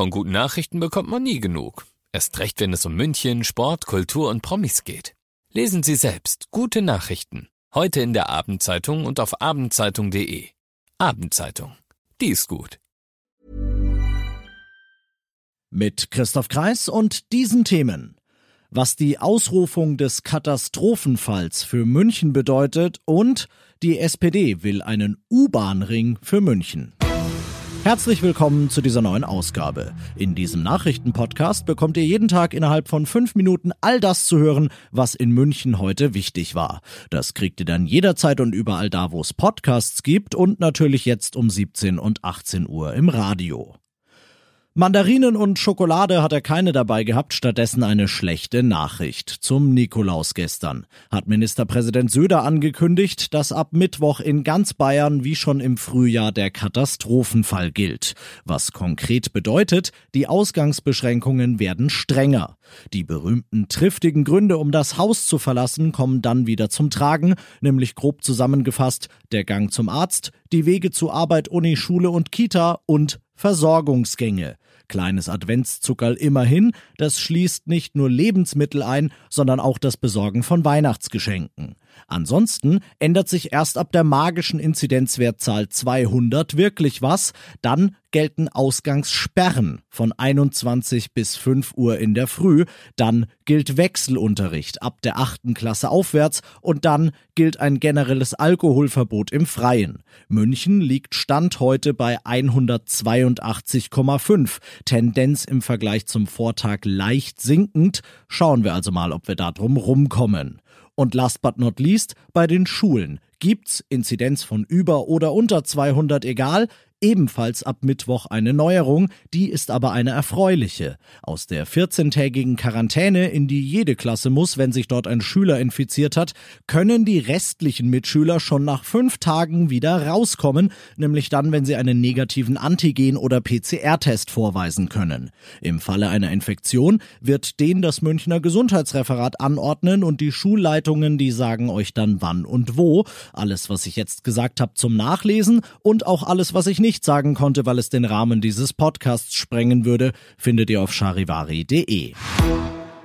Von guten Nachrichten bekommt man nie genug. Erst recht, wenn es um München, Sport, Kultur und Promis geht. Lesen Sie selbst gute Nachrichten. Heute in der Abendzeitung und auf abendzeitung.de. Abendzeitung. Die ist gut. Mit Christoph Kreis und diesen Themen. Was die Ausrufung des Katastrophenfalls für München bedeutet und die SPD will einen U-Bahn-Ring für München. Herzlich willkommen zu dieser neuen Ausgabe. In diesem Nachrichtenpodcast bekommt ihr jeden Tag innerhalb von fünf Minuten all das zu hören, was in München heute wichtig war. Das kriegt ihr dann jederzeit und überall da, wo es Podcasts gibt und natürlich jetzt um 17 und 18 Uhr im Radio. Mandarinen und Schokolade hat er keine dabei gehabt, stattdessen eine schlechte Nachricht. Zum Nikolaus gestern hat Ministerpräsident Söder angekündigt, dass ab Mittwoch in ganz Bayern wie schon im Frühjahr der Katastrophenfall gilt. Was konkret bedeutet, die Ausgangsbeschränkungen werden strenger. Die berühmten triftigen Gründe, um das Haus zu verlassen, kommen dann wieder zum Tragen, nämlich grob zusammengefasst der Gang zum Arzt, die Wege zu Arbeit, Uni, Schule und Kita und Versorgungsgänge. Kleines Adventszuckerl immerhin, das schließt nicht nur Lebensmittel ein, sondern auch das Besorgen von Weihnachtsgeschenken. Ansonsten ändert sich erst ab der magischen Inzidenzwertzahl 200 wirklich was, dann gelten Ausgangssperren von 21 bis 5 Uhr in der Früh, dann gilt Wechselunterricht ab der 8. Klasse aufwärts und dann gilt ein generelles Alkoholverbot im Freien. München liegt Stand heute bei 182,5, Tendenz im Vergleich zum Vortag leicht sinkend, schauen wir also mal, ob wir da drum rumkommen. Und last but not least, bei den Schulen. Gibt's Inzidenz von über oder unter 200 egal, ebenfalls ab Mittwoch eine Neuerung, die ist aber eine erfreuliche. Aus der 14-tägigen Quarantäne, in die jede Klasse muss, wenn sich dort ein Schüler infiziert hat, können die restlichen Mitschüler schon nach fünf Tagen wieder rauskommen, nämlich dann, wenn sie einen negativen Antigen- oder PCR-Test vorweisen können. Im Falle einer Infektion wird den das Münchner Gesundheitsreferat anordnen und die Schulleitungen, die sagen euch dann wann und wo. Alles, was ich jetzt gesagt habe, zum Nachlesen und auch alles, was ich nicht nicht sagen konnte, weil es den Rahmen dieses Podcasts sprengen würde, findet ihr auf charivari.de.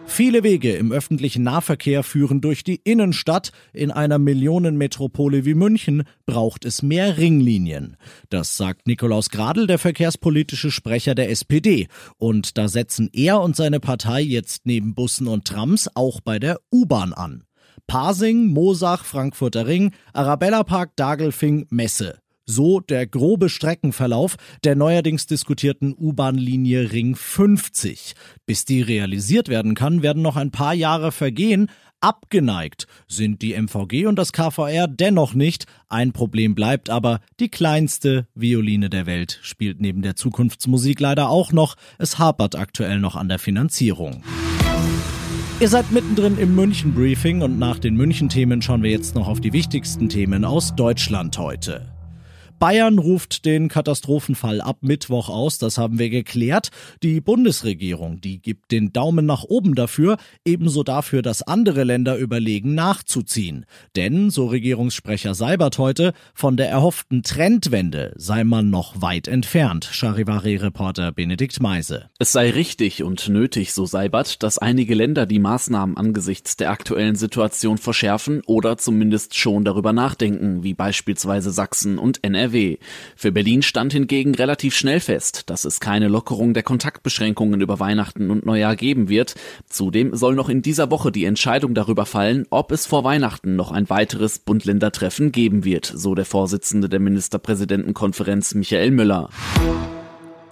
Viele Wege im öffentlichen Nahverkehr führen durch die Innenstadt. In einer Millionenmetropole wie München braucht es mehr Ringlinien. Das sagt Nikolaus Gradl, der verkehrspolitische Sprecher der SPD. Und da setzen er und seine Partei jetzt neben Bussen und Trams auch bei der U-Bahn an. Pasing, Mosach, Frankfurter Ring, Arabella Park, Dagelfing, Messe. So der grobe Streckenverlauf der neuerdings diskutierten U-Bahn-Linie Ring 50. Bis die realisiert werden kann, werden noch ein paar Jahre vergehen. Abgeneigt sind die MVG und das KVR dennoch nicht. Ein Problem bleibt aber, die kleinste Violine der Welt spielt neben der Zukunftsmusik leider auch noch. Es hapert aktuell noch an der Finanzierung. Ihr seid mittendrin im München-Briefing und nach den München-Themen schauen wir jetzt noch auf die wichtigsten Themen aus Deutschland heute. Bayern ruft den Katastrophenfall ab Mittwoch aus, das haben wir geklärt. Die Bundesregierung, die gibt den Daumen nach oben dafür, ebenso dafür, dass andere Länder überlegen, nachzuziehen. Denn, so Regierungssprecher Seibert heute, von der erhofften Trendwende sei man noch weit entfernt. Charivari-Reporter Benedikt Meise. Es sei richtig und nötig, so Seibert, dass einige Länder die Maßnahmen angesichts der aktuellen Situation verschärfen oder zumindest schon darüber nachdenken, wie beispielsweise Sachsen und NRW. NRW. Für Berlin stand hingegen relativ schnell fest, dass es keine Lockerung der Kontaktbeschränkungen über Weihnachten und Neujahr geben wird. Zudem soll noch in dieser Woche die Entscheidung darüber fallen, ob es vor Weihnachten noch ein weiteres Bund-Länder-Treffen geben wird, so der Vorsitzende der Ministerpräsidentenkonferenz Michael Müller.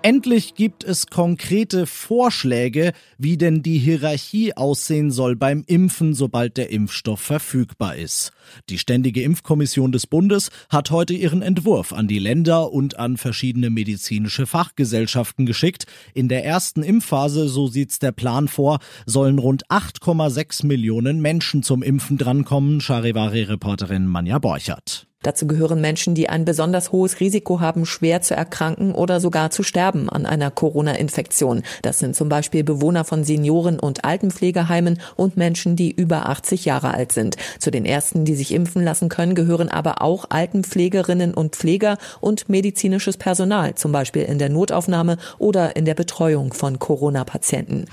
Endlich gibt es konkrete Vorschläge, wie denn die Hierarchie aussehen soll beim Impfen, sobald der Impfstoff verfügbar ist. Die Ständige Impfkommission des Bundes hat heute ihren Entwurf an die Länder und an verschiedene medizinische Fachgesellschaften geschickt. In der ersten Impfphase, so sieht's der Plan vor, sollen rund 8,6 Millionen Menschen zum Impfen drankommen, Charivari-Reporterin Manja Borchert. Dazu gehören Menschen, die ein besonders hohes Risiko haben, schwer zu erkranken oder sogar zu sterben an einer Corona-Infektion. Das sind zum Beispiel Bewohner von Senioren- und Altenpflegeheimen und Menschen, die über 80 Jahre alt sind. Zu den ersten, die sich impfen lassen können, gehören aber auch Altenpflegerinnen und Pfleger und medizinisches Personal, zum Beispiel in der Notaufnahme oder in der Betreuung von Corona-Patienten.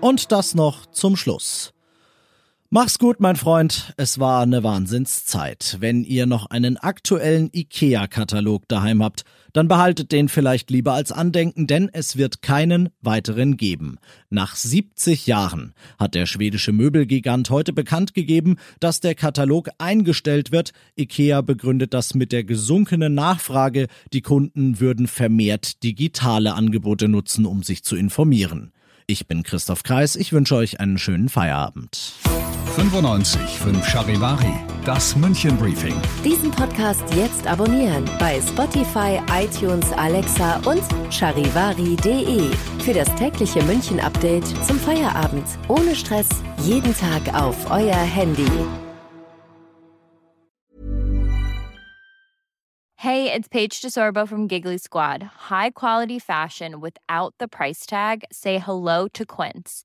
Und das noch zum Schluss. Mach's gut, mein Freund. Es war eine Wahnsinnszeit. Wenn ihr noch einen aktuellen IKEA-Katalog daheim habt, dann behaltet den vielleicht lieber als Andenken, denn es wird keinen weiteren geben. Nach 70 Jahren hat der schwedische Möbelgigant heute bekannt gegeben, dass der Katalog eingestellt wird. IKEA begründet das mit der gesunkenen Nachfrage. Die Kunden würden vermehrt digitale Angebote nutzen, um sich zu informieren. Ich bin Christoph Kreis. Ich wünsche euch einen schönen Feierabend. 95 5 Charivari, das München Briefing. Diesen Podcast jetzt abonnieren bei Spotify, iTunes, Alexa und charivari.de. Für das tägliche München Update zum Feierabend. Ohne Stress, jeden Tag auf euer Handy. Hey, it's Paige DeSorbo from Giggly Squad. High quality fashion without the price tag. Say hello to Quince.